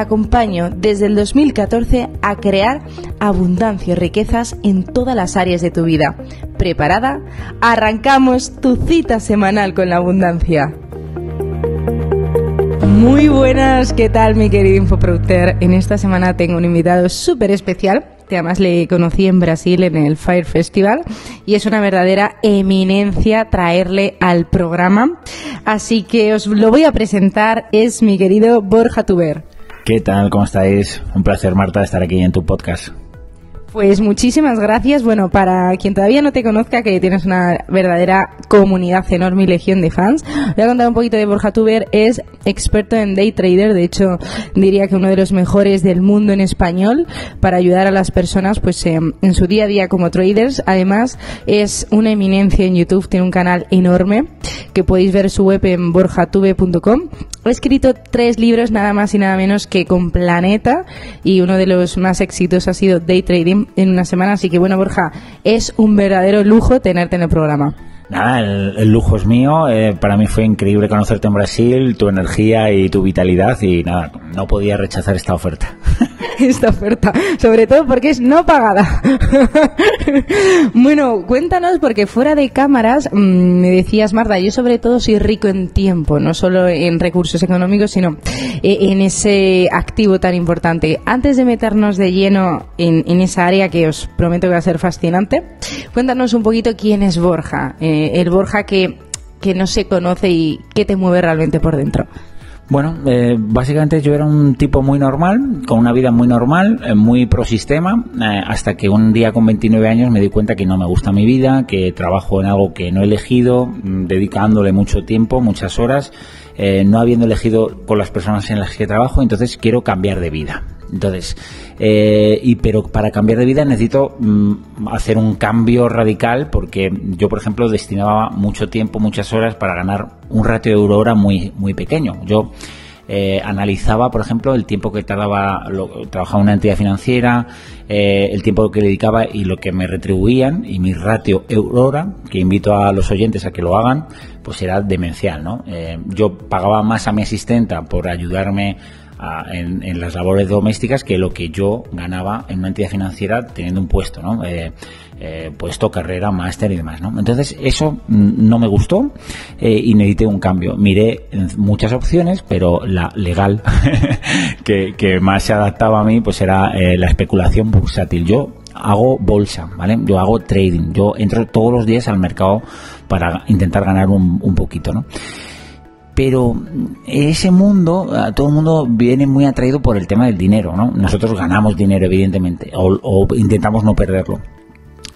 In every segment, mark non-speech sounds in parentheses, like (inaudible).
acompaño desde el 2014 a crear abundancia y riquezas en todas las áreas de tu vida. ¿Preparada? Arrancamos tu cita semanal con la abundancia. Muy buenas, ¿qué tal mi querido infoproductor? En esta semana tengo un invitado súper especial, que además le conocí en Brasil en el Fire Festival y es una verdadera eminencia traerle al programa. Así que os lo voy a presentar, es mi querido Borja Tuber. ¿Qué tal? ¿Cómo estáis? Un placer, Marta, estar aquí en tu podcast. Pues muchísimas gracias. Bueno, para quien todavía no te conozca, que tienes una verdadera comunidad enorme y legión de fans, voy a contar un poquito de Borja Tuber. Es experto en day trader, de hecho diría que uno de los mejores del mundo en español para ayudar a las personas pues en su día a día como traders. Además es una eminencia en YouTube, tiene un canal enorme que podéis ver su web en borjatube.com. Ha escrito tres libros nada más y nada menos que con Planeta y uno de los más exitosos ha sido Day Trading en una semana. Así que bueno, Borja, es un verdadero lujo tenerte en el programa. Nada, el, lujo es mío. Eh, para mí fue increíble conocerte en Brasil, tu energía y tu vitalidad y nada, no podía rechazar esta oferta. (laughs) esta oferta, sobre todo porque es no pagada. (laughs) bueno, cuéntanos porque fuera de cámaras mm, me decías, Marta, yo sobre todo soy rico en tiempo, no solo en recursos económicos, sino eh, en ese activo tan importante. Antes de meternos de lleno en, esa área que os prometo que va a ser fascinante, cuéntanos un poquito quién es Borja. Eh, el Borja que, que no se conoce y qué te mueve realmente por dentro. Bueno, eh, básicamente yo era un tipo muy normal, con una vida muy normal, eh, muy pro sistema, eh, hasta que un día con 29 años me di cuenta que no me gusta mi vida, que trabajo en algo que no he elegido, mm, dedicándole mucho tiempo, muchas horas, no habiendo elegido con las personas en las que trabajo, entonces quiero cambiar de vida. Entonces, eh, y pero para cambiar de vida necesito mm, hacer un cambio radical porque yo, por ejemplo, destinaba mucho tiempo, muchas horas para ganar un ratio de euro hora muy, muy pequeño. Yo eh, analizaba, por ejemplo, el tiempo que tardaba, lo, trabajaba una entidad financiera, eh, el tiempo que dedicaba y lo que me retribuían y mi ratio euro-hora, que invito a los oyentes a que lo hagan, pues era demencial, ¿no? yo pagaba más a mi asistenta por ayudarme en, las labores domésticas que lo que yo ganaba en una entidad financiera teniendo un puesto, ¿no? Eh, eh, puesto, carrera, máster y demás, ¿no? Entonces eso no me gustó eh, y necesité un cambio. Miré muchas opciones, pero la legal (laughs) que, que, más se adaptaba a mí pues era la especulación bursátil. Yo hago bolsa, ¿vale? Yo hago trading, yo entro todos los días al mercado para intentar ganar un, un poquito, ¿no? Pero ese mundo, todo el mundo viene muy atraído por el tema del dinero, ¿no? Nosotros ganamos dinero, evidentemente, o intentamos no perderlo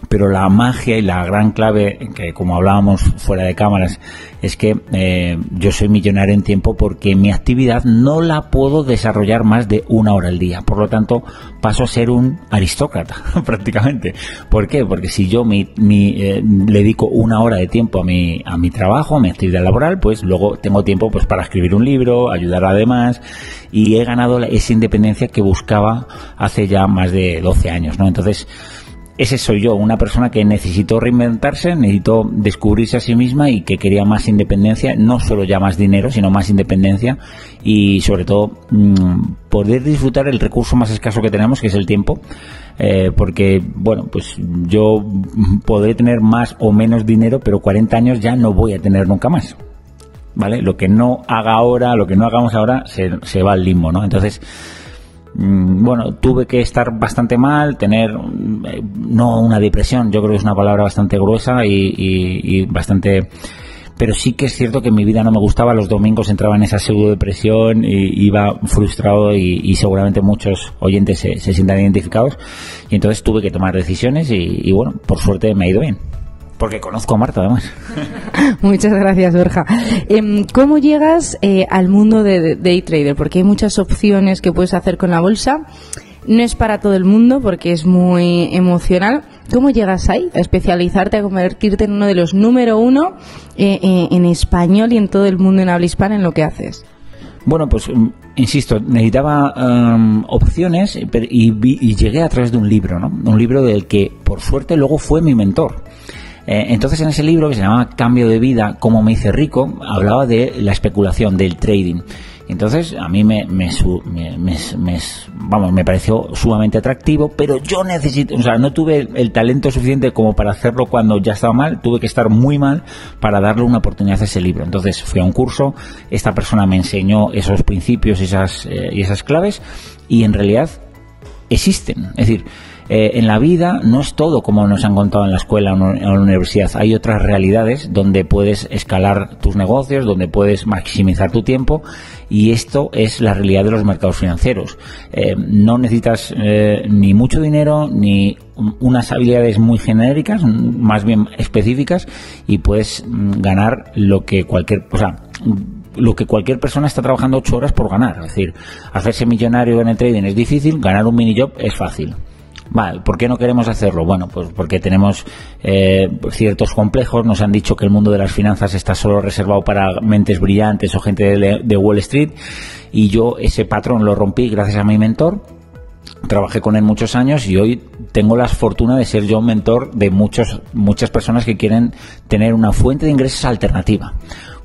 pero la magia y la gran clave, que como hablábamos fuera de cámaras, es que eh, yo soy millonario en tiempo porque mi actividad no la puedo desarrollar más de una hora al día. Por lo tanto, paso a ser un aristócrata, (laughs) prácticamente. ¿Por qué? Porque si yo mi, eh, le dedico una hora de tiempo a mi, a mi trabajo, a mi actividad laboral, pues luego tengo tiempo pues para escribir un libro, ayudar a demás, y he ganado esa independencia que buscaba hace ya más de 12 años, ¿no? Entonces, ese soy yo, una persona que necesitó reinventarse, necesitó descubrirse a sí misma y que quería más independencia, no solo ya más dinero, sino más independencia y sobre todo mm, poder disfrutar el recurso más escaso que tenemos, que es el tiempo. Eh, porque, bueno, pues yo podré tener más o menos dinero, pero 40 años ya no voy a tener nunca más. ¿Vale? Lo que no haga ahora, lo que no hagamos ahora, se, se va al limbo, ¿no? Entonces, bueno, tuve que estar bastante mal, tener eh, no una depresión, yo creo que es una palabra bastante gruesa y, bastante pero sí que es cierto que mi vida no me gustaba, los domingos entraba en esa pseudo depresión y iba frustrado y, seguramente muchos oyentes se, sientan identificados y entonces tuve que tomar decisiones y, bueno, por suerte me ha ido bien. Porque conozco a Marta, además. (laughs) Muchas gracias, Borja. Em, ¿Cómo llegas eh, al mundo de day trader? Porque hay muchas opciones que puedes hacer con la bolsa. No es para todo el mundo porque es muy emocional. ¿Cómo llegas ahí? A especializarte, a convertirte en uno de los número uno eh, eh, en español y en todo el mundo en habla hispana en lo que haces. Bueno, pues mm, insisto, necesitaba em, opciones y, llegué a través de un libro, ¿no? Un libro del que, por suerte, luego fue mi mentor. Eh, entonces, en ese libro que se llamaba Cambio de vida, cómo me hice rico, hablaba de la especulación, del trading. Entonces a mí me, me, vamos, me pareció sumamente atractivo, pero yo necesito, o sea, no tuve el, talento suficiente como para hacerlo cuando ya estaba mal, tuve que estar muy mal para darle una oportunidad a ese libro. Entonces fui a un curso, esta persona me enseñó esos principios esas, eh, y esas claves y en realidad existen. Es decir, eh, en la vida no es todo como nos han contado en la escuela o en la universidad. Hay otras realidades donde puedes escalar tus negocios, donde puedes maximizar tu tiempo y esto es la realidad de los mercados financieros. Eh, no necesitas eh, ni mucho dinero ni unas habilidades muy genéricas, más bien específicas y puedes mm, ganar lo que cualquier, o sea, lo que cualquier persona está trabajando ocho horas por ganar. Es decir, hacerse millonario en el trading es difícil, ganar un mini job es fácil. Vale, ¿por qué no queremos hacerlo? Bueno, pues porque tenemos eh, ciertos complejos. Nos han dicho que el mundo de las finanzas está solo reservado para mentes brillantes o gente de, Wall Street. Y yo ese patrón lo rompí gracias a mi mentor. Trabajé con él muchos años y hoy tengo la fortuna de ser yo mentor de muchos, muchas personas que quieren tener una fuente de ingresos alternativa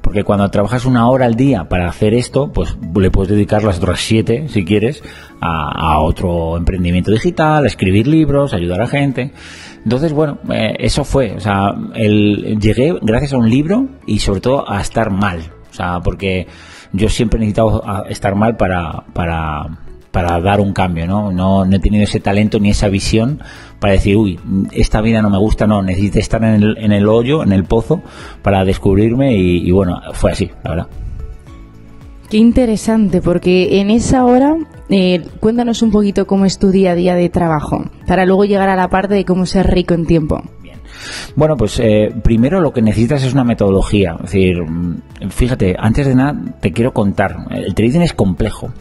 porque cuando trabajas una hora al día para hacer esto, pues le puedes dedicar las otras siete, si quieres, a, otro emprendimiento digital, a escribir libros, a ayudar a gente. Entonces, bueno, eh, eso fue, o sea, el, llegué gracias a un libro y sobre todo a estar mal, o sea, porque yo siempre he necesitado estar mal para, para, para dar un cambio, ¿no? ¿no? he tenido ese talento ni esa visión para decir, uy, esta vida no me gusta, no, necesito estar en el, en el hoyo, en el pozo, para descubrirme y, bueno, fue así, la verdad. Qué interesante, porque en esa hora, eh, cuéntanos un poquito cómo es tu día a día de trabajo, para luego llegar a la parte de cómo ser rico en tiempo. Bueno, pues eh, primero lo que necesitas es una metodología. Es decir, mm, fíjate, antes de nada te quiero contar, el trading es complejo.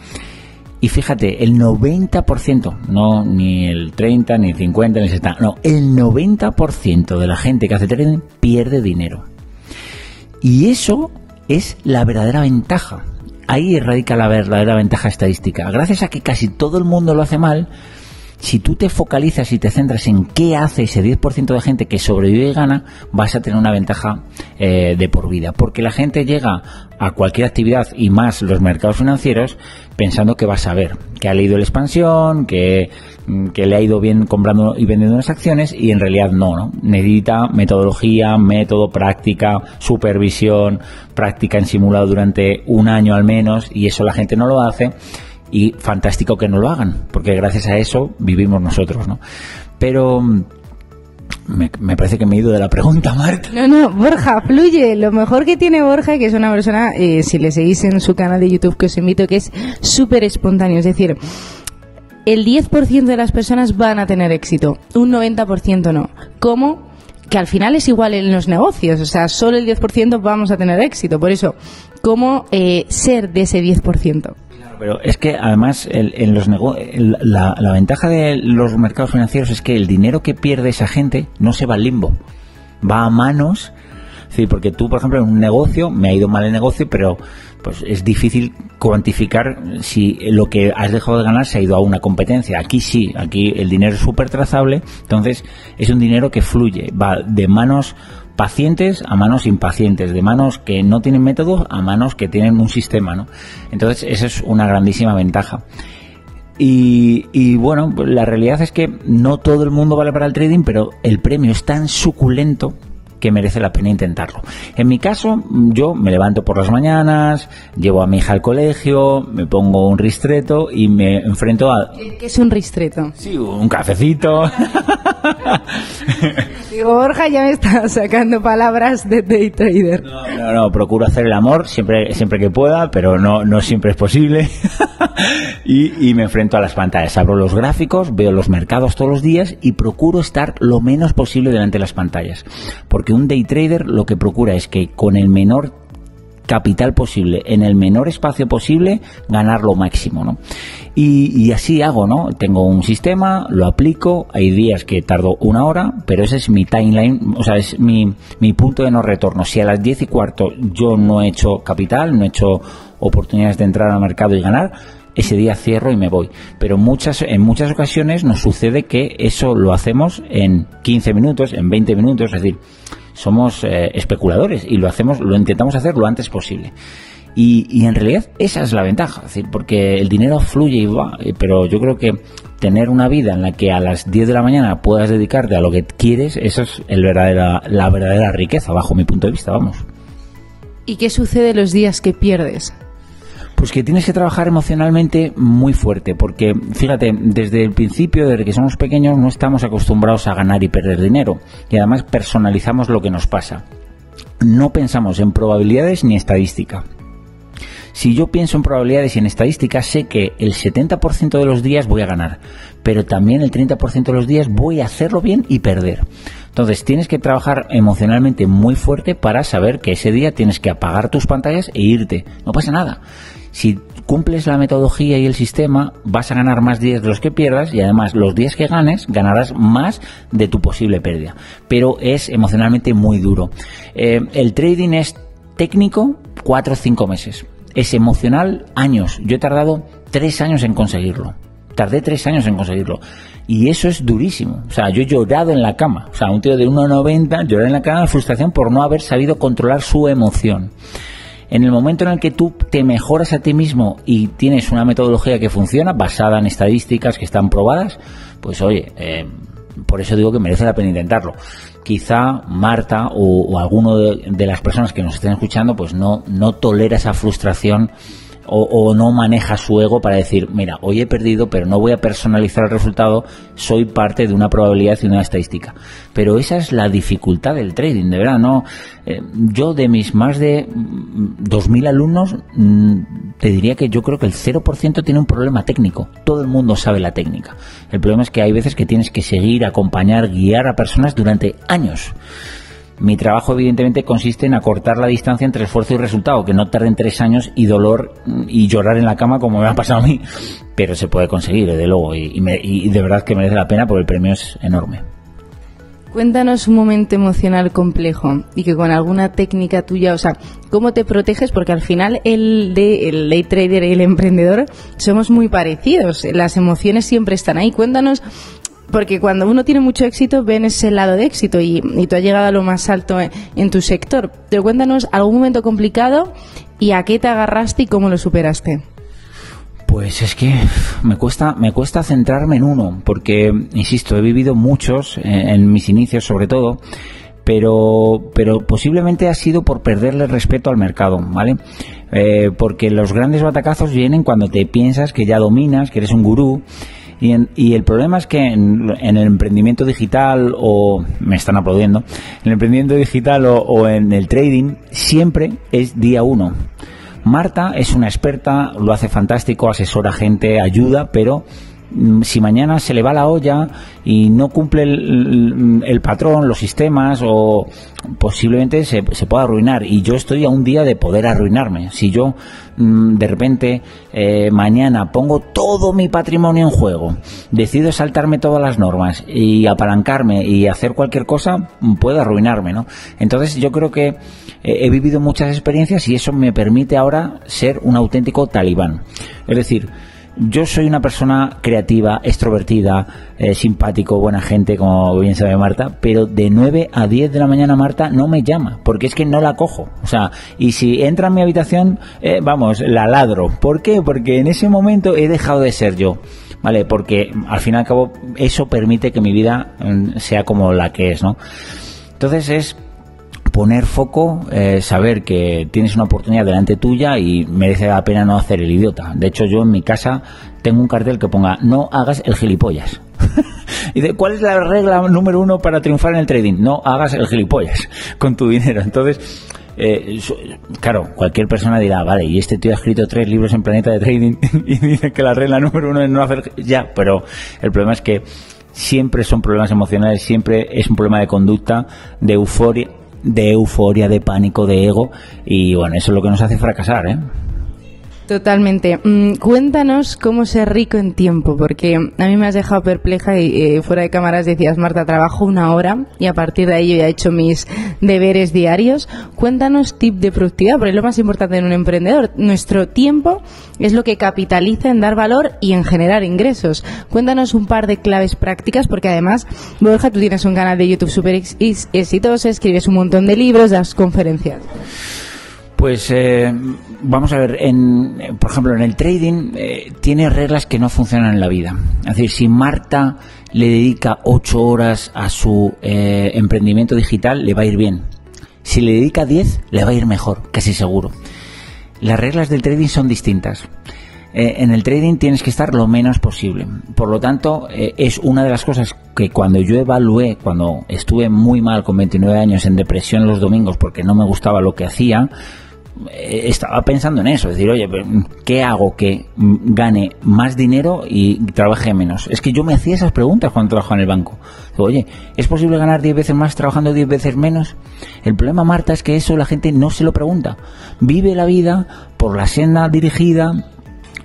Y fíjate, el 90%, no ni el 30, ni el 50, ni el 70, no, el 90% de la gente que hace trading pierde dinero. Y eso es la verdadera ventaja. Ahí radica la verdadera ventaja estadística. Gracias a que casi todo el mundo lo hace mal, si tú te focalizas y te centras en qué hace ese 10% de gente que sobrevive y gana, vas a tener una ventaja eh, de por vida. Porque la gente llega a cualquier actividad y más los mercados financieros pensando que va a saber, que ha leído la expansión, que, mm, que le ha ido bien comprando y vendiendo unas acciones y en realidad no, ¿no? Necesita metodología, método, práctica, supervisión, práctica en simulado durante un año al menos y eso la gente no lo hace y fantástico que no lo hagan, porque gracias a eso vivimos nosotros, ¿no? Pero mm, me, parece que me he ido de la pregunta, Marta. No, no, Borja, fluye. Lo mejor que tiene Borja, que es una persona, eh, si le seguís en su canal de YouTube, que os invito, que es súper espontáneo. Es decir, el 10% de las personas van a tener éxito, un 90% no. ¿Cómo? Que al final es igual en los negocios, o sea, solo el 10% vamos a tener éxito. Por eso, ¿cómo eh, ser de ese 10%? Pero es que además en los la, la, ventaja de los mercados financieros es que el dinero que pierde esa gente no se va al limbo, va a manos. Sí, porque tú, por ejemplo, en un negocio, me ha ido mal el negocio, pero pues es difícil cuantificar si lo que has dejado de ganar se ha ido a una competencia. Aquí sí, aquí el dinero es súper trazable, entonces es un dinero que fluye, va de manos pacientes a manos impacientes, de manos que no tienen método a manos que tienen un sistema, ¿no? Entonces, esa es una grandísima ventaja. Y, y, bueno, la realidad es que no todo el mundo vale para el trading, pero el premio es tan suculento que merece la pena intentarlo. En mi caso, yo me levanto por las mañanas, llevo a mi hija al colegio, me pongo un ristreto y me enfrento a... ¿Qué es un ristreto? Sí, un cafecito. (laughs) Digo, Borja ya me está sacando palabras de day trader. No, no, no, procuro hacer el amor siempre, siempre que pueda, pero no, no siempre es posible. (laughs) y, y me enfrento a las pantallas. Abro los gráficos, veo los mercados todos los días y procuro estar lo menos posible delante de las pantallas. Porque un day trader lo que procura es que con el menor capital posible, en el menor espacio posible, ganar lo máximo, ¿no? Y, y, así hago, ¿no? Tengo un sistema, lo aplico, hay días que tardo una hora, pero ese es mi timeline, o sea, es mi, mi punto de no retorno. Si a las 10 y cuarto yo no he hecho capital, no he hecho oportunidades de entrar al mercado y ganar, ese día cierro y me voy. Pero muchas, en muchas ocasiones nos sucede que eso lo hacemos en 15 minutos, en 20 minutos, es decir, somos eh, especuladores y lo hacemos, lo intentamos hacer lo antes posible. Y, y, en realidad esa es la ventaja, porque el dinero fluye y va, eh, pero yo creo que tener una vida en la que a las 10 de la mañana puedas dedicarte a lo que quieres, eso es el verdadera, la verdadera riqueza, bajo mi punto de vista, vamos. ¿Y qué sucede los días que pierdes? Pues que tienes que trabajar emocionalmente muy fuerte, porque fíjate, desde el principio, desde que somos pequeños, no estamos acostumbrados a ganar y perder dinero, y además personalizamos lo que nos pasa. No pensamos en probabilidades ni estadística. Si yo pienso en probabilidades y en estadísticas, sé que el 70% de los días voy a ganar, pero también el 30% de los días voy a hacerlo bien y perder. Entonces tienes que trabajar emocionalmente muy fuerte para saber que ese día tienes que apagar tus pantallas e irte. No pasa nada. Si cumples la metodología y el sistema, vas a ganar más días de los que pierdas y además los días que ganes ganarás más de tu posible pérdida. Pero es emocionalmente muy duro. Eh, el trading es técnico 4 o 5 meses. Es emocional años. Yo he tardado 3 años en conseguirlo. Tardé 3 años en conseguirlo. Y eso es durísimo. O sea, yo he llorado en la cama. O sea, un tío de 1,90 lloré en la cama de frustración por no haber sabido controlar su emoción. En el momento en el que tú te mejoras a ti mismo y tienes una metodología que funciona, basada en estadísticas que están probadas, pues oye, eh, por eso digo que merece la pena intentarlo. Quizá Marta o, alguno de, de, las personas que nos estén escuchando, pues no, no tolera esa frustración o, o, no maneja su ego para decir, mira, hoy he perdido, pero no voy a personalizar el resultado, soy parte de una probabilidad y una estadística. Pero esa es la dificultad del trading, de verdad, ¿no? Eh, yo de mis más de 2.000 alumnos, mm, te diría que yo creo que el 0% tiene un problema técnico. Todo el mundo sabe la técnica. El problema es que hay veces que tienes que seguir, acompañar, guiar a personas durante años. Mi trabajo, evidentemente, consiste en acortar la distancia entre esfuerzo y resultado, que no tarden tres años y dolor y llorar en la cama como me ha pasado a mí. Pero se puede conseguir, desde luego, y, y, me, y de verdad que merece la pena porque el premio es enorme. Cuéntanos un momento emocional complejo y que con alguna técnica tuya, o sea, ¿cómo te proteges? Porque al final el, el day trader y el emprendedor somos muy parecidos. Las emociones siempre están ahí. Cuéntanos porque cuando uno tiene mucho éxito ven ese lado de éxito y, y tú has llegado a lo más alto en, tu sector. Pero cuéntanos algún momento complicado y a qué te agarraste y cómo lo superaste. Pues es que me cuesta, me cuesta centrarme en uno, porque, insisto, he vivido muchos en, en mis inicios sobre todo, pero, pero posiblemente ha sido por perderle respeto al mercado, ¿vale? Eh, porque los grandes batacazos vienen cuando te piensas que ya dominas, que eres un gurú, y, en, y, el problema es que en, en, el emprendimiento digital o me están aplaudiendo, en el emprendimiento digital o, o en el trading siempre es día uno. Marta es una experta, lo hace fantástico, asesora gente, ayuda, pero si mañana se le va la olla y no cumple el, patrón, los sistemas, o posiblemente se, se, pueda arruinar. Y yo estoy a un día de poder arruinarme. Si yo mm, de repente eh, mañana pongo todo mi patrimonio en juego, decido saltarme todas las normas y apalancarme y hacer cualquier cosa, puedo arruinarme, ¿no? Entonces yo creo que eh, he vivido muchas experiencias y eso me permite ahora ser un auténtico talibán. Es decir, yo soy una persona creativa, extrovertida, eh, simpático, buena gente, como bien sabe Marta, pero de 9 a 10 de la mañana Marta no me llama, porque es que no la cojo. O sea, y si entra en mi habitación, eh, vamos, la ladro. ¿Por qué? Porque en ese momento he dejado de ser yo. ¿Vale? Porque al fin y al cabo eso permite que mi vida mm, sea como la que es, ¿no? Entonces es poner foco, eh, saber que tienes una oportunidad delante tuya y merece la pena no hacer el idiota. De hecho, yo en mi casa tengo un cartel que ponga no hagas el gilipollas. (laughs) y de, ¿cuál es la regla número uno para triunfar en el trading? No hagas el gilipollas (laughs) con tu dinero. Entonces, eh, claro, cualquier persona dirá, vale, y este tío ha escrito tres libros en Planeta de Trading (laughs) y dice que la regla número uno es no hacer... Ya, pero el problema es que siempre son problemas emocionales, siempre es un problema de conducta, de euforia, de euforia, de pánico, de ego, y bueno, eso es lo que nos hace fracasar, ¿eh? Totalmente. Mm, cuéntanos cómo ser rico en tiempo, porque a mí me has dejado perpleja y eh, fuera de cámaras decías, Marta, trabajo una hora y a partir de ahí yo ya he hecho mis deberes diarios. Cuéntanos tip de productividad, porque es lo más importante en un emprendedor. Nuestro tiempo es lo que capitaliza en dar valor y en generar ingresos. Cuéntanos un par de claves prácticas, porque además, Borja, tú tienes un canal de YouTube súper exitoso, escribes un montón de libros, das conferencias. Pues eh, vamos a ver, en, por ejemplo, en el trading eh, tiene reglas que no funcionan en la vida. Es decir, si Marta le dedica ocho horas a su eh, emprendimiento digital, le va a ir bien. Si le dedica diez, le va a ir mejor, casi seguro. Las reglas del trading son distintas. en el trading tienes que estar lo menos posible. Por lo tanto, es una de las cosas que cuando yo evalué, cuando estuve muy mal con 29 años en depresión los domingos porque no me gustaba lo que hacía, eh, estaba pensando en eso, es decir, oye, ¿qué hago que gane más dinero y trabaje menos? Es que yo me hacía esas preguntas cuando trabajaba en el banco. oye, ¿es posible ganar 10 veces más trabajando 10 veces menos? El problema, Marta, es que eso la gente no se lo pregunta. Vive la vida por la senda dirigida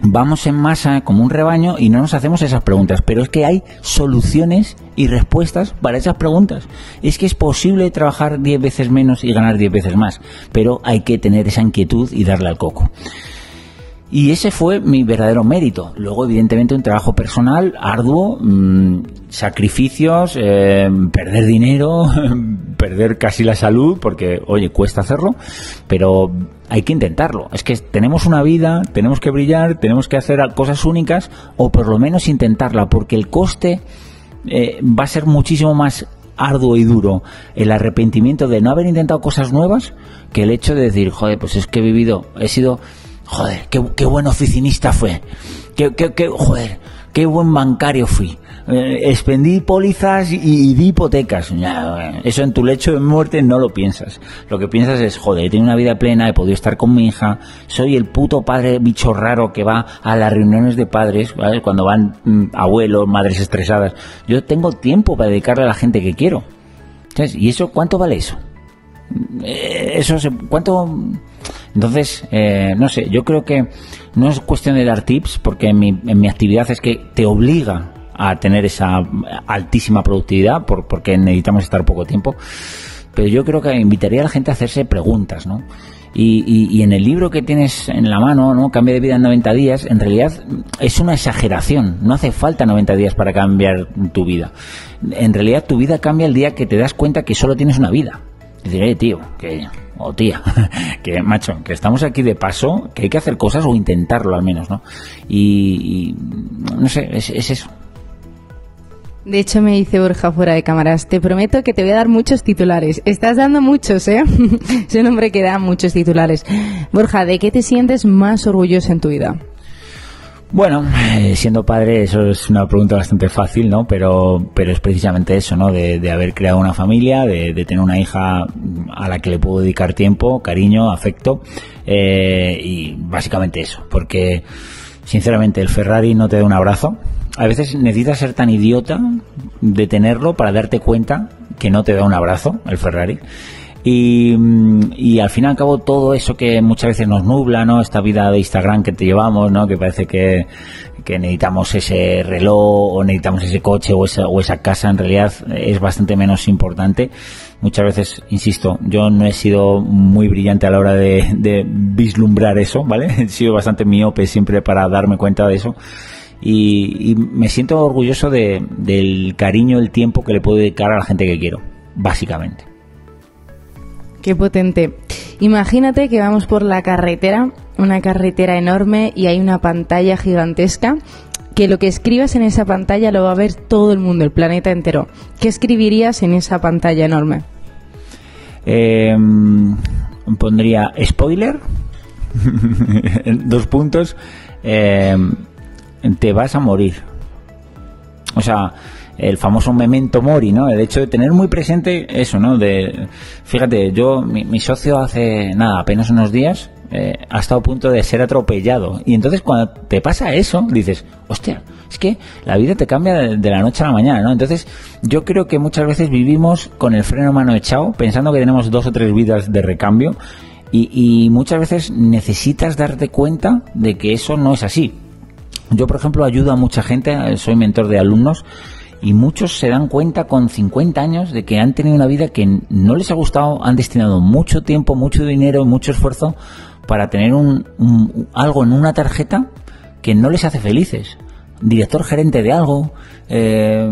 vamos en masa como un rebaño y no nos hacemos esas preguntas. Pero es que hay soluciones y respuestas para esas preguntas. Es que es posible trabajar 10 veces menos y ganar 10 veces más, pero hay que tener esa inquietud y darle al coco. Y ese fue mi verdadero mérito. Luego, evidentemente, un trabajo personal arduo, mm, sacrificios, eh, perder dinero, (laughs) perder casi la salud, porque, oye, cuesta hacerlo, pero hay que intentarlo. Es que tenemos una vida, tenemos que brillar, tenemos que hacer cosas únicas, o por lo menos intentarla, porque el coste eh, va a ser muchísimo más arduo y duro el arrepentimiento de no haber intentado cosas nuevas que el hecho de decir, joder, pues es que he vivido, he sido joder, qué, buen oficinista fue, qué, qué, joder, qué buen bancario fui. Eh, expendí pólizas y, di hipotecas. eso en tu lecho de muerte no lo piensas. Lo que piensas es, joder, he tenido una vida plena, he podido estar con mi hija, soy el puto padre bicho raro que va a las reuniones de padres, cuando van mm, abuelos, madres estresadas. Yo tengo tiempo para dedicarle a la gente que quiero. ¿Y eso cuánto vale eso? Eh, eso ¿Cuánto...? Entonces, eh, no sé, yo creo que no es cuestión de dar tips, porque en mi, en mi actividad es que te obliga a tener esa altísima productividad, por, porque necesitamos estar poco tiempo. Pero yo creo que invitaría a la gente a hacerse preguntas, ¿no? Y, y, en el libro que tienes en la mano, ¿no? Cambia de vida en 90 días, en realidad es una exageración. No hace falta 90 días para cambiar tu vida. En realidad tu vida cambia el día que te das cuenta que solo tienes una vida. Y diré, tío, que o tía, (laughs) que macho, que estamos aquí de paso, que hay que hacer cosas o intentarlo al menos, ¿no? Y, no sé, es, eso. De hecho, me dice Borja fuera de cámaras, te prometo que te voy a dar muchos titulares. Estás dando muchos, ¿eh? (laughs) es un hombre que da muchos titulares. Borja, ¿de qué te sientes más orgulloso en tu vida? Bueno, eh, siendo padre, eso es una pregunta bastante fácil, ¿no? Pero, pero es precisamente eso, ¿no? De, haber creado una familia, de, tener una hija a la que le puedo dedicar tiempo, cariño, afecto, eh, y básicamente eso. Porque, sinceramente, el Ferrari no te da un abrazo. A veces necesitas ser tan idiota de tenerlo para darte cuenta que no te da un abrazo, el Ferrari. Y, y, al fin y al cabo todo eso que muchas veces nos nubla, ¿no? Esta vida de Instagram que te llevamos, ¿no? Que parece que, que necesitamos ese reloj o necesitamos ese coche o esa, o esa casa, en realidad es bastante menos importante. Muchas veces, insisto, yo no he sido muy brillante a la hora de, de vislumbrar eso, ¿vale? (laughs) He sido bastante miope siempre para darme cuenta de eso. Y, y me siento orgulloso de, del cariño, el tiempo que le puedo dedicar a la gente que quiero, básicamente. Qué potente. Imagínate que vamos por la carretera, una carretera enorme y hay una pantalla gigantesca que lo que escribas en esa pantalla lo va a ver todo el mundo, el planeta entero. ¿Qué escribirías en esa pantalla enorme? Eh, pondría spoiler, (laughs) dos puntos, eh, te vas a morir. O sea, el famoso memento mori, ¿no? El hecho de tener muy presente eso, ¿no? De, fíjate, yo, mi, socio hace nada, apenas unos días, eh, ha estado a punto de ser atropellado. Y entonces cuando te pasa eso, dices, hostia, es que la vida te cambia de, la noche a la mañana, ¿no? Entonces yo creo que muchas veces vivimos con el freno mano echado, pensando que tenemos dos o tres vidas de recambio. Y muchas veces necesitas darte cuenta de que eso no es así. Yo, por ejemplo, ayudo a mucha gente, soy mentor de alumnos, y muchos se dan cuenta con 50 años de que han tenido una vida que no les ha gustado, han destinado mucho tiempo, mucho dinero, mucho esfuerzo para tener un, algo en una tarjeta que no les hace felices. Director gerente de algo, eh,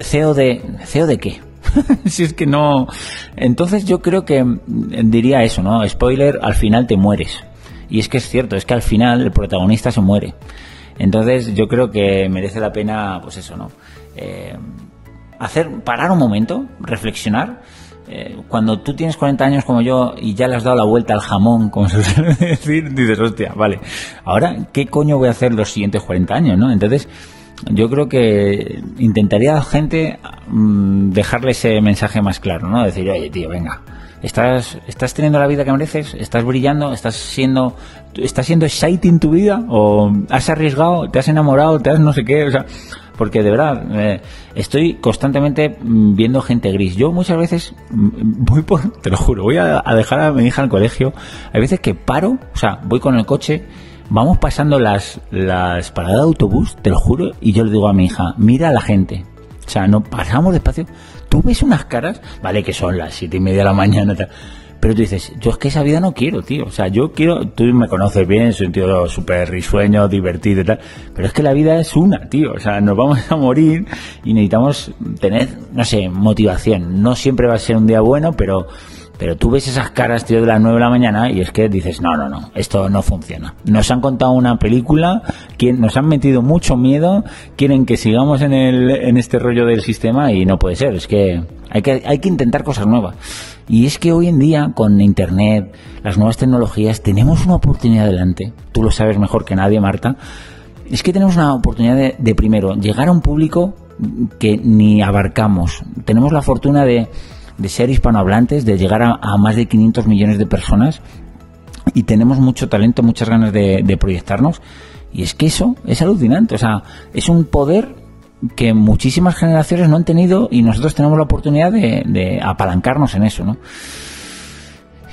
CEO de CEO de qué. (laughs) si es que no. Entonces yo creo que diría eso, ¿no? Spoiler, al final te mueres. Y es que es cierto, es que al final el protagonista se muere. Entonces yo creo que merece la pena, pues eso, ¿no? Eh, hacer, parar un momento, reflexionar. Eh, cuando tú tienes 40 años como yo y ya le has dado la vuelta al jamón, como (laughs) se suele decir, dices, hostia, vale, ahora, ¿qué coño voy a hacer los siguientes 40 años, no? Entonces, yo creo que intentaría a la gente mm, dejarle ese mensaje más claro, ¿no? Decir, oye, tío, venga, estás, estás teniendo la vida que mereces, estás brillando, estás siendo, estás siendo exciting tu vida, o has arriesgado, te has enamorado, te has no sé qué, o sea, porque de verdad eh, estoy constantemente mm, viendo gente gris. Yo muchas veces mm, voy por, te lo juro, voy a, dejar a mi hija al colegio. Hay veces que paro, o sea, voy con el coche, vamos pasando las, las paradas de autobús, te lo juro, y yo le digo a mi hija, mira a la gente. O sea, no pasamos despacio tú ves unas caras, vale que son las siete y media de la mañana, pero tú dices, yo es que esa vida no quiero, tío. O sea, yo quiero, tú me conoces bien, soy un tío súper risueño, divertido y tal, pero es que la vida es una, tío. O sea, nos vamos a morir y necesitamos tener, no sé, motivación. No siempre va a ser un día bueno, pero pero tú ves esas caras, tío, de las 9 de la mañana y es que dices, no, no, no, esto no funciona. Nos han contado una película, nos han metido mucho miedo, quieren que sigamos en, el, en este rollo del sistema y no puede ser. Es que hay, que hay que intentar cosas nuevas. Y es que hoy en día, con Internet, las nuevas tecnologías, tenemos una oportunidad delante. Tú lo sabes mejor que nadie, Marta. Es que tenemos una oportunidad de, de primero, llegar a un público que ni abarcamos. Tenemos la fortuna de de ser hispanohablantes, de llegar a, más de 500 millones de personas y tenemos mucho talento, muchas ganas de, proyectarnos. Y es que eso es alucinante, o sea, es un poder que muchísimas generaciones no han tenido y nosotros tenemos la oportunidad de, apalancarnos en eso, ¿no?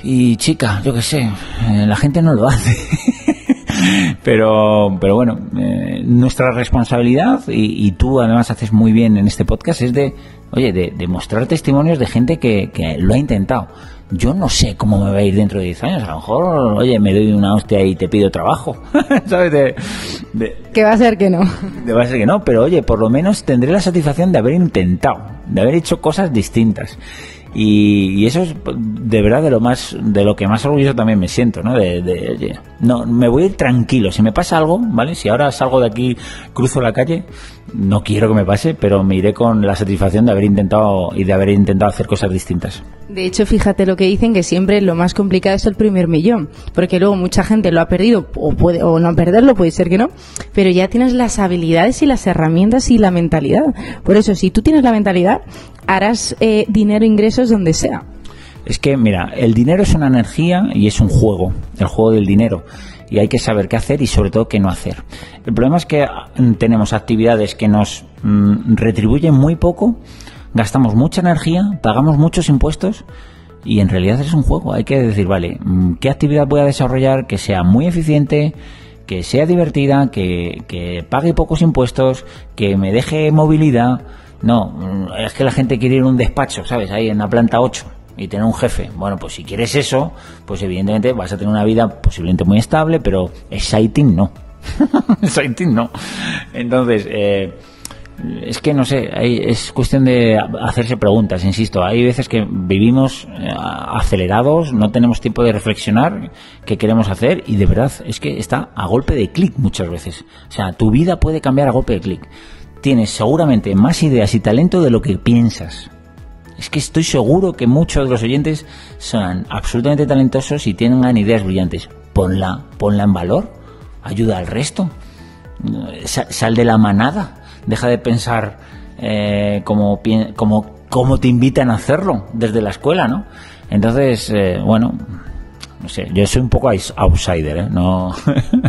Y chica, yo qué sé, eh, la gente no lo hace. (laughs) pero, pero bueno, eh, nuestra responsabilidad, y, y, tú además haces muy bien en este podcast, es de oye, de, mostrar testimonios de gente que, lo ha intentado. Yo no sé cómo me va a ir dentro de 10 años. A lo mejor, oye, me doy una hostia y te pido trabajo. (laughs) ¿Sabes? De, que va a ser que no. De va a ser que no, pero oye, por lo menos tendré la satisfacción de haber intentado, de haber hecho cosas distintas. Y, eso es de verdad de lo más de lo que más orgulloso también me siento no de, oye no me voy a ir tranquilo. Si me pasa algo vale si ahora salgo de aquí cruzo la calle no quiero que me pase pero me iré con la satisfacción de haber intentado y de haber intentado hacer cosas distintas. De hecho fíjate lo que dicen que siempre lo más complicado es el primer millón porque luego mucha gente lo ha perdido o puede o no perderlo puede ser que no pero ya tienes las habilidades y las herramientas y la mentalidad. Por eso si tú tienes la mentalidad harás eh, dinero, ingresos donde sea. Es que, mira, el dinero es una energía y es un juego, el juego del dinero. Y hay que saber qué hacer y sobre todo qué no hacer. El problema es que mm, tenemos actividades que nos mm, retribuyen muy poco, gastamos mucha energía, pagamos muchos impuestos y en realidad es un juego. Hay que decir, vale, mm, ¿qué actividad voy a desarrollar que sea muy eficiente, que sea divertida, que pague pocos impuestos, que me deje movilidad? No, es que la gente quiere ir a un despacho, ¿sabes? Ahí en la planta 8 y tener un jefe. Bueno, pues si quieres eso, pues evidentemente vas a tener una vida posiblemente muy estable, pero exciting no. (laughs) exciting no. Entonces, eh, es que no sé, es cuestión de hacerse preguntas, insisto. Hay veces que vivimos eh, acelerados, no tenemos tiempo de reflexionar qué queremos hacer y de verdad es que está a golpe de clic muchas veces. O sea, tu vida puede cambiar a golpe de clic tienes seguramente más ideas y talento de lo que piensas. Es que estoy seguro que muchos de los oyentes son absolutamente talentosos y tienen ideas brillantes. Ponla, ponla en valor, ayuda al resto, sal de la manada, deja de pensar eh, como, como, como te invitan a hacerlo desde la escuela, ¿no? Entonces, eh, bueno, no sé, yo soy un poco outsider, ¿eh? No,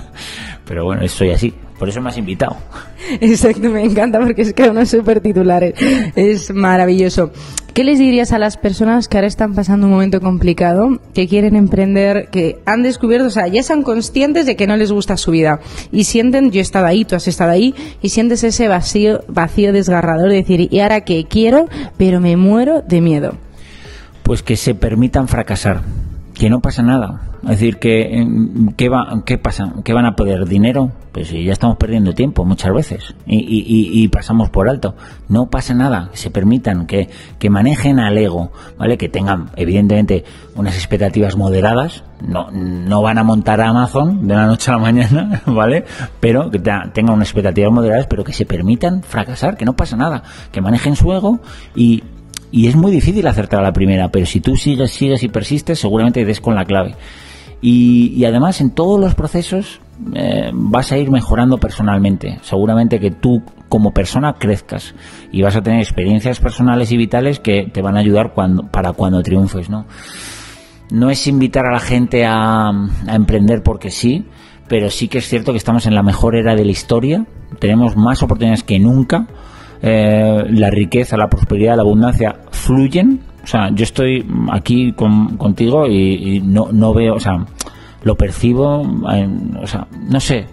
(laughs) pero bueno, soy así. Por eso me has invitado. (laughs) Exacto, me encanta porque es que unos súper titulares. Es maravilloso. ¿Qué les dirías a las personas que ahora están pasando un momento complicado, que quieren emprender, que han descubierto, o sea, ya son conscientes de que no les gusta su vida y sienten, yo he estado ahí, tú has estado ahí, y sientes ese vacío, vacío desgarrador de decir, ¿y ahora qué quiero? Pero me muero de miedo. Pues que se permitan fracasar que no pasa nada. Es decir, que ¿qué, va, qué pasa? ¿Qué van a poder? ¿Dinero? Pues ya estamos perdiendo tiempo muchas veces y, pasamos por alto. No pasa nada, que se permitan, que, que manejen al ego, ¿vale? Que tengan, evidentemente, unas expectativas moderadas. No, no van a montar a Amazon de la noche a la mañana, (laughs) ¿vale? Pero que tengan unas expectativas moderadas, pero que se permitan fracasar, que no pasa nada. Que manejen su ego y y es muy difícil acertar a la primera, pero si tú sigues, sigues y persistes, seguramente des con la clave. Y, además en todos los procesos eh, vas a ir mejorando personalmente. Seguramente que tú como persona crezcas y vas a tener experiencias personales y vitales que te van a ayudar cuando, para cuando triunfes, ¿no? No es invitar a la gente a, a emprender porque sí, pero sí que es cierto que estamos en la mejor era de la historia, tenemos más oportunidades que nunca eh, la riqueza, la prosperidad, la abundancia fluyen. O sea, yo estoy aquí contigo y, no, no veo, o sea, lo percibo, o sea, no sé.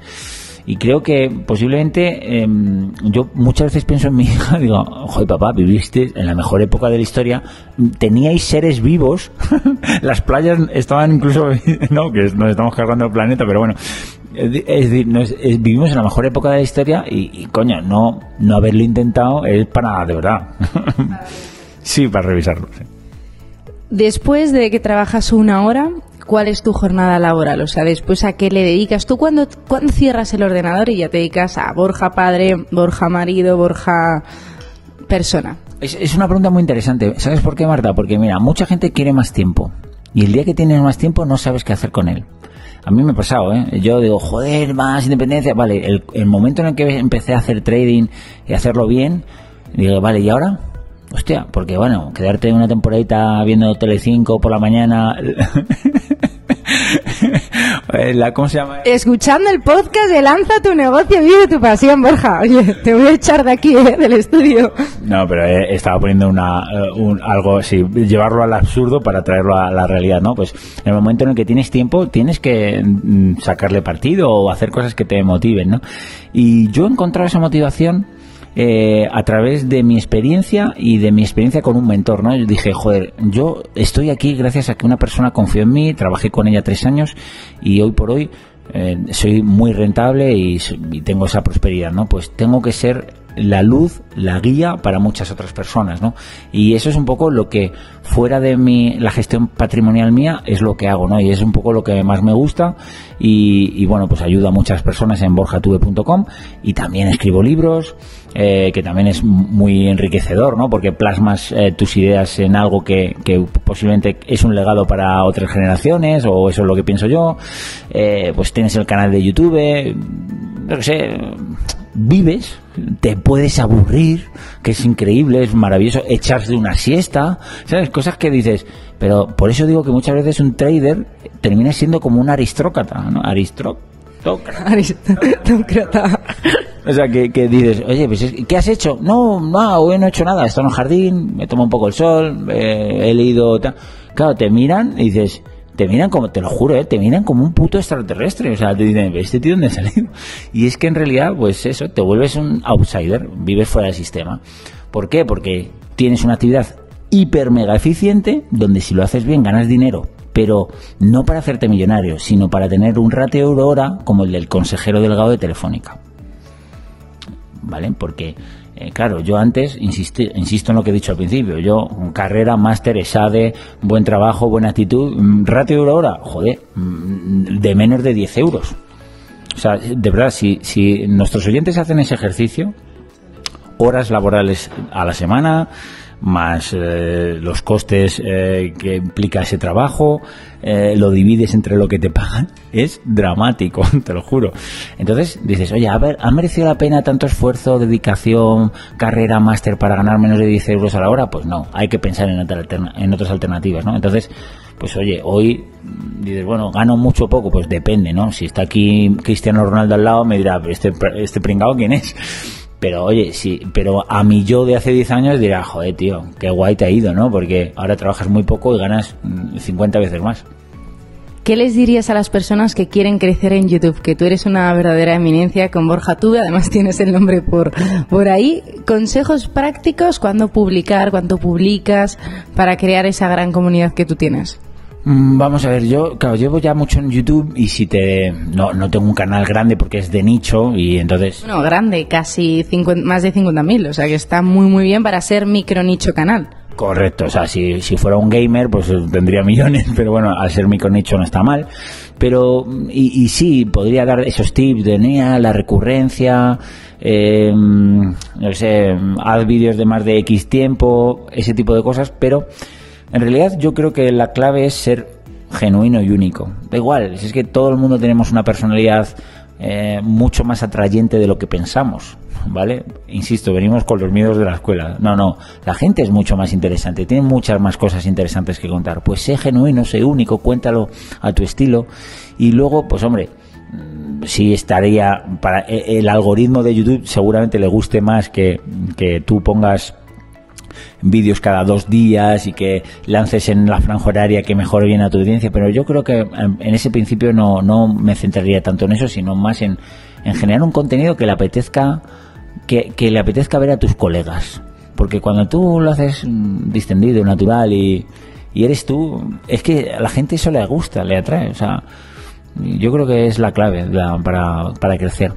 Y creo que posiblemente em, yo muchas veces pienso en mi (laughs) hija, digo, joder papá, viviste en la mejor época de la historia, teníais seres vivos, (laughs) las playas estaban incluso, (laughs) no, que nos estamos cargando el planeta, pero bueno, es decir, vivimos en la mejor época de la historia y, coño, no, no haberlo intentado es para, de verdad. (laughs) sí, para revisarlo. Después de que trabajas una hora, ¿cuál es tu jornada laboral? O sea, después a qué le dedicas. ¿Tú cuando, cuando cierras el ordenador y ya te dedicas a Borja padre, Borja marido, Borja persona? Es, es una pregunta muy interesante. ¿Sabes por qué, Marta? Porque mira, mucha gente quiere más tiempo. Y el día que tienes más tiempo no sabes qué hacer con él. A mí me ha pasado, ¿eh? Yo digo, joder, más independencia. Vale, el, el momento en el que empecé a hacer trading y hacerlo bien, digo, vale, ¿y ahora? Hostia, porque bueno, quedarte una temporadita viendo Telecinco por la mañana (laughs) Eh, ¿Cómo se llama? Escuchando el podcast de Lanza tu negocio, vive tu pasión, Borja. Oye, te voy a echar de aquí, ¿eh? del estudio. No, pero eh, estaba poniendo una, un, algo así, llevarlo al absurdo para traerlo a la realidad, ¿no? Pues en el momento en el que tienes tiempo, tienes que mm, sacarle partido o hacer cosas que te motiven, ¿no? Y yo he encontrado esa motivación eh, a través de mi experiencia y de mi experiencia con un mentor, ¿no? Yo dije, joder, yo estoy aquí gracias a que una persona confió en mí, trabajé con ella tres años y hoy por hoy eh, soy muy rentable y, y, tengo esa prosperidad, ¿no? Pues tengo que ser la luz, la guía para muchas otras personas, ¿no? Y eso es un poco lo que fuera de mi, la gestión patrimonial mía es lo que hago, ¿no? Y es un poco lo que más me gusta y, bueno, pues ayuda a muchas personas en borjatube.com y también escribo libros, eh, que también es muy enriquecedor, ¿no? Porque plasmas eh, tus ideas en algo que, que, posiblemente es un legado para otras generaciones o eso es lo que pienso yo. Eh, pues tienes el canal de YouTube, no sé, vives, te puedes aburrir, que es increíble, es maravilloso, echarse una siesta, ¿sabes? Cosas que dices, pero por eso digo que muchas veces un trader termina siendo como un aristócrata, ¿no? Aristócrata. Aristócrata. o sea, que, dices, oye, pues, ¿qué has hecho? No, no, hoy no he hecho nada, he estado en el jardín, me tomo un poco el sol, eh, he leído... Claro, te miran y dices, te miran como, te lo juro, ¿eh? te miran como un puto extraterrestre. O sea, te dicen, ¿este tío dónde ha salido? (laughs) Y es que en realidad, pues eso, te vuelves un outsider, vives fuera del sistema. ¿Por qué? Porque tienes una actividad hiper mega eficiente, donde si lo haces bien ganas dinero, pero no para hacerte millonario, sino para tener un ratio euro hora como el del consejero delgado de Telefónica. ¿Vale? Porque eh, claro, yo antes, insisto, insisto en lo que he dicho al principio, yo carrera, máster, ESADE, buen trabajo, buena actitud, mm, ratio de hora, joder, mm, de menos de 10 euros. O sea, de verdad, si, si nuestros oyentes hacen ese ejercicio, horas laborales a la semana, más eh, los costes eh, que implica ese trabajo, eh, lo divides entre lo que te pagan, (laughs) es dramático, (laughs) te lo juro. Entonces dices, oye, a ver, ¿ha merecido la pena tanto esfuerzo, dedicación, carrera, máster para ganar menos de 10 euros a la hora? Pues no, hay que pensar en, en otras alternativas, ¿no? Entonces, pues oye, hoy dices, bueno, gano mucho o poco, pues depende, ¿no? Si está aquí Cristiano Ronaldo al lado, me dirá, este, este pringado, ¿quién es? Pero oye, sí, pero a mí yo de hace 10 años dirá, joder, tío, qué guay te ha ido, ¿no? Porque ahora trabajas muy poco y ganas 50 mm, veces más. ¿Qué les dirías a las personas que quieren crecer en YouTube? Que tú eres una verdadera eminencia con Borja Tube, además (laughs) tienes el nombre por, por ahí. Consejos prácticos, cuándo publicar, cuánto publicas, para crear esa gran comunidad que tú tienes. Mm, vamos a ver, yo, claro, llevo ya mucho en YouTube y si te. No, no tengo un canal grande porque es de nicho y entonces. No, grande, casi más de 50.000, o sea que está muy, muy bien para ser micro nicho canal. Correcto, o sea, si, si fuera un gamer, pues tendría (laughs) millones, pero bueno, al ser micro nicho no está mal. Pero, y, y sí, podría dar esos tips de NEA, la recurrencia, eh, no sé, haz vídeos de más de X tiempo, ese tipo de cosas, pero en realidad yo creo que la clave es ser genuino y único. Da igual, es que todo el mundo tenemos una personalidad eh, mucho más atrayente de lo que pensamos, ¿vale? Insisto, venimos con los miedos de la escuela. No, no, la gente es mucho más interesante, tiene muchas más cosas interesantes que contar. Pues sé genuino, sé único, cuéntalo a tu estilo y luego, pues hombre, mm, sí estaría para e, el algoritmo de YouTube seguramente le guste más que, que tú pongas vídeos cada dos días y que lances en la franja horaria que mejor viene a tu audiencia, pero yo creo que en ese principio no, no me centraría tanto en eso, sino más en, en generar un contenido que le apetezca que, que, le apetezca ver a tus colegas. Porque cuando tú lo haces distendido, natural y, y eres tú, es que a la gente eso le gusta, le atrae. O sea, yo creo que es la clave para, para crecer.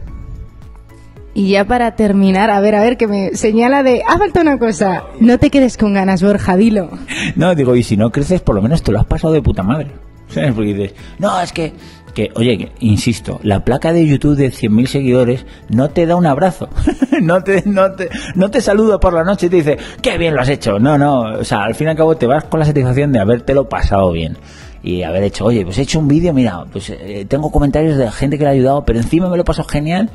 Y ya para terminar, a ver, a ver, que me señala de, ah, falta una cosa, no te quedes con ganas, Borja, dilo. No, digo, y si no creces, por lo menos te lo has pasado de puta madre. (laughs) Porque dices, no, es que, que oye, insisto, la placa de YouTube de 100.000 seguidores no te da un abrazo, (laughs) no, te, no, te, no te saluda por la noche y te dice, qué bien lo has hecho. No, no, o sea, al fin y al cabo te vas con la satisfacción de habértelo pasado bien y haber hecho, oye, pues he hecho un vídeo, mira, pues eh, tengo comentarios de gente que le ha ayudado, pero encima me lo paso genial,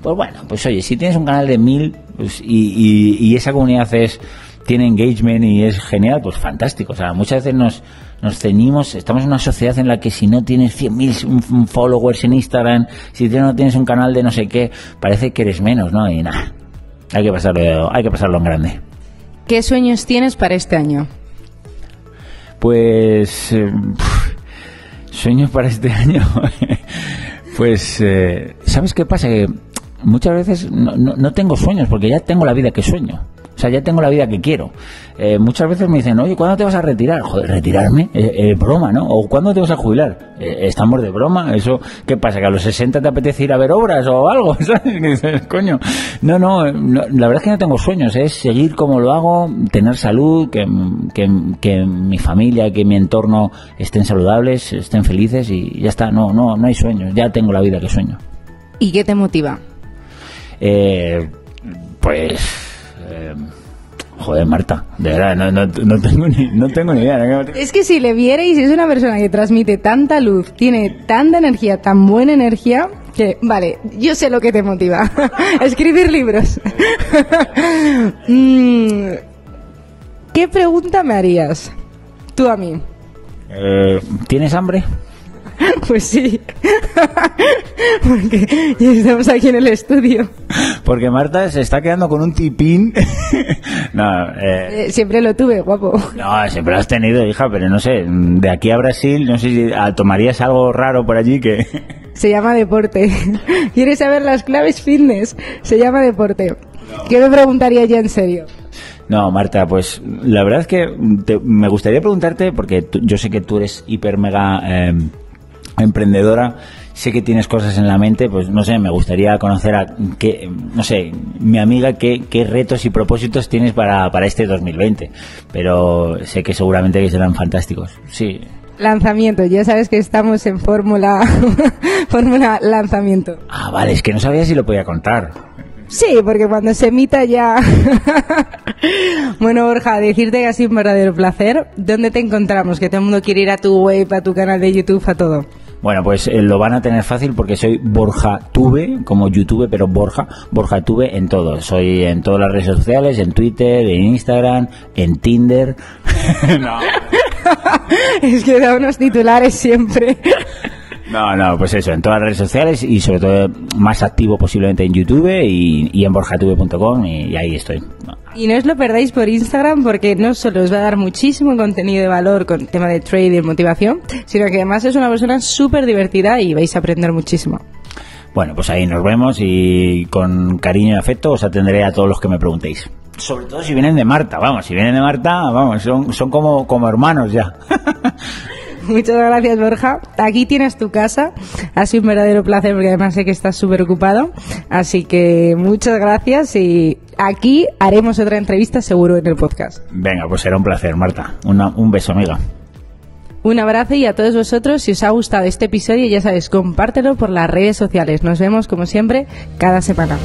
pues bueno, pues oye, si tienes un canal de mil pues, y, y, esa comunidad es tiene engagement y es genial, pues fantástico. O sea, muchas veces nos, nos ceñimos, estamos en una sociedad en la que si no tienes 100.000 followers en Instagram, si no tienes un canal de no sé qué, parece que eres menos, ¿no? Y nada, hay que pasarlo, hay que pasarlo en grande. ¿Qué sueños tienes para este año? Pues eh, sueños para este (laughs) año. pues, eh, ¿sabes qué pasa? Que muchas veces no, no, tengo sueños porque ya tengo la vida que sueño. O sea, ya tengo la vida que quiero. Eh, muchas veces me dicen, oye, ¿cuándo te vas a retirar? Joder, retirarme, eh, broma, ¿no? O ¿cuándo te vas a jubilar? Eh, estamos de broma. ¿Eso qué pasa? ¿Que a los 60 te apetece ir a ver obras o algo? (laughs) ¿Sabes? Coño. No, no, la verdad es que no tengo sueños. Es seguir como lo hago, tener salud, que, que, que mi familia, que mi entorno estén saludables, estén felices y ya está. No, no, no hay sueños. Ya tengo la vida que sueño. ¿Y qué te motiva? Eh, pues eh, joder, Marta, de verdad, no, no, no, tengo ni, no tengo ni idea. Es que si le vierais, es una persona que transmite tanta luz, tiene tanta energía, tan buena energía, que, vale, yo sé lo que te motiva. (laughs) Escribir libros. (laughs) Mm, ¿Qué pregunta me harías? Tú a mí. Eh, ¿Tienes hambre? (laughs) Pues sí, (laughs) porque ya estamos aquí en el estudio. Porque Marta se está quedando con un tipín. (laughs) no, eh... eh siempre lo tuve, guapo. No, siempre lo has tenido, hija, pero no sé, de aquí a Brasil, no sé si ah, tomarías algo raro por allí que... Se llama deporte. ¿Quieres saber las claves fitness? Se llama deporte. ¿Qué me preguntaría ya en serio? No, Marta, pues la verdad es que me gustaría preguntarte, porque yo sé que tú eres hiper mega eh, emprendedora, sé que tienes cosas en la mente, pues no sé, me gustaría conocer a qué, no sé, mi amiga, qué, qué retos y propósitos tienes para, para este 2020, pero sé que seguramente que serán fantásticos. Sí. Lanzamiento, ya sabes que estamos en fórmula (laughs) fórmula lanzamiento. Ah, vale, es que no sabía si lo podía contar. Sí, porque cuando se emita ya. (laughs) bueno, Borja, decirte que ha sido un verdadero placer. ¿Dónde te encontramos? Que todo el mundo quiere ir a tu web, a tu canal de YouTube, a todo. Bueno, pues eh, lo van a tener fácil porque soy Borja Tube, como YouTube, pero Borja, Borja Tube en todo. Soy en todas las redes sociales, en Twitter, en Instagram, en Tinder. (laughs) no. (laughs) es que da unos titulares siempre. No, no, pues eso, en todas las redes sociales y sobre todo más activo posiblemente en YouTube y, en borjatube.com y, ahí estoy. Y no os lo perdáis por Instagram porque no solo os va a dar muchísimo contenido de valor con tema de trading, motivación, sino que además es una persona súper divertida y vais a aprender muchísimo. Bueno, pues ahí nos vemos y con cariño y afecto os atenderé a todos los que me preguntéis. Sobre todo si vienen de Marta, vamos, si vienen de Marta, vamos, son, son como, como hermanos ya. (laughs) Muchas gracias, Borja. Aquí tienes tu casa. Ha sido un verdadero placer porque además sé que estás súper ocupado. Así que muchas gracias y aquí haremos otra entrevista seguro en el podcast. Venga, pues será un placer, Marta. un beso, amiga. Un abrazo y a todos vosotros, si os ha gustado este episodio, ya sabes, compártelo por las redes sociales. Nos vemos, como siempre, cada semana.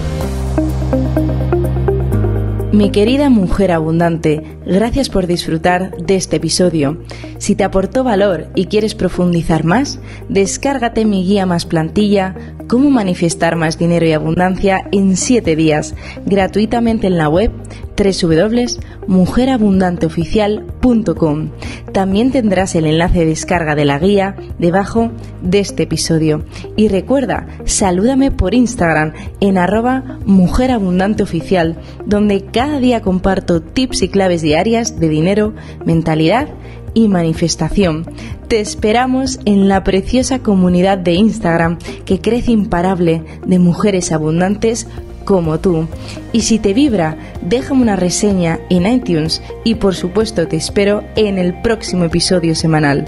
Mi querida mujer abundante, gracias por disfrutar de este episodio. Si te aportó valor y quieres profundizar más, descárgate mi guía más plantilla, cómo manifestar más dinero y abundancia en 7 días, gratuitamente en la web www.mujerabundanteoficial.com. También tendrás el enlace de descarga de la guía debajo de este episodio. Y recuerda, salúdame por Instagram en arroba mujerabundanteoficial, donde cada día comparto tips y claves diarias de dinero, mentalidad y manifestación. Te esperamos en la preciosa comunidad de Instagram que crece imparable de mujeres abundantes como tú. Y si te vibra, déjame una reseña en iTunes y por supuesto te espero en el próximo episodio semanal.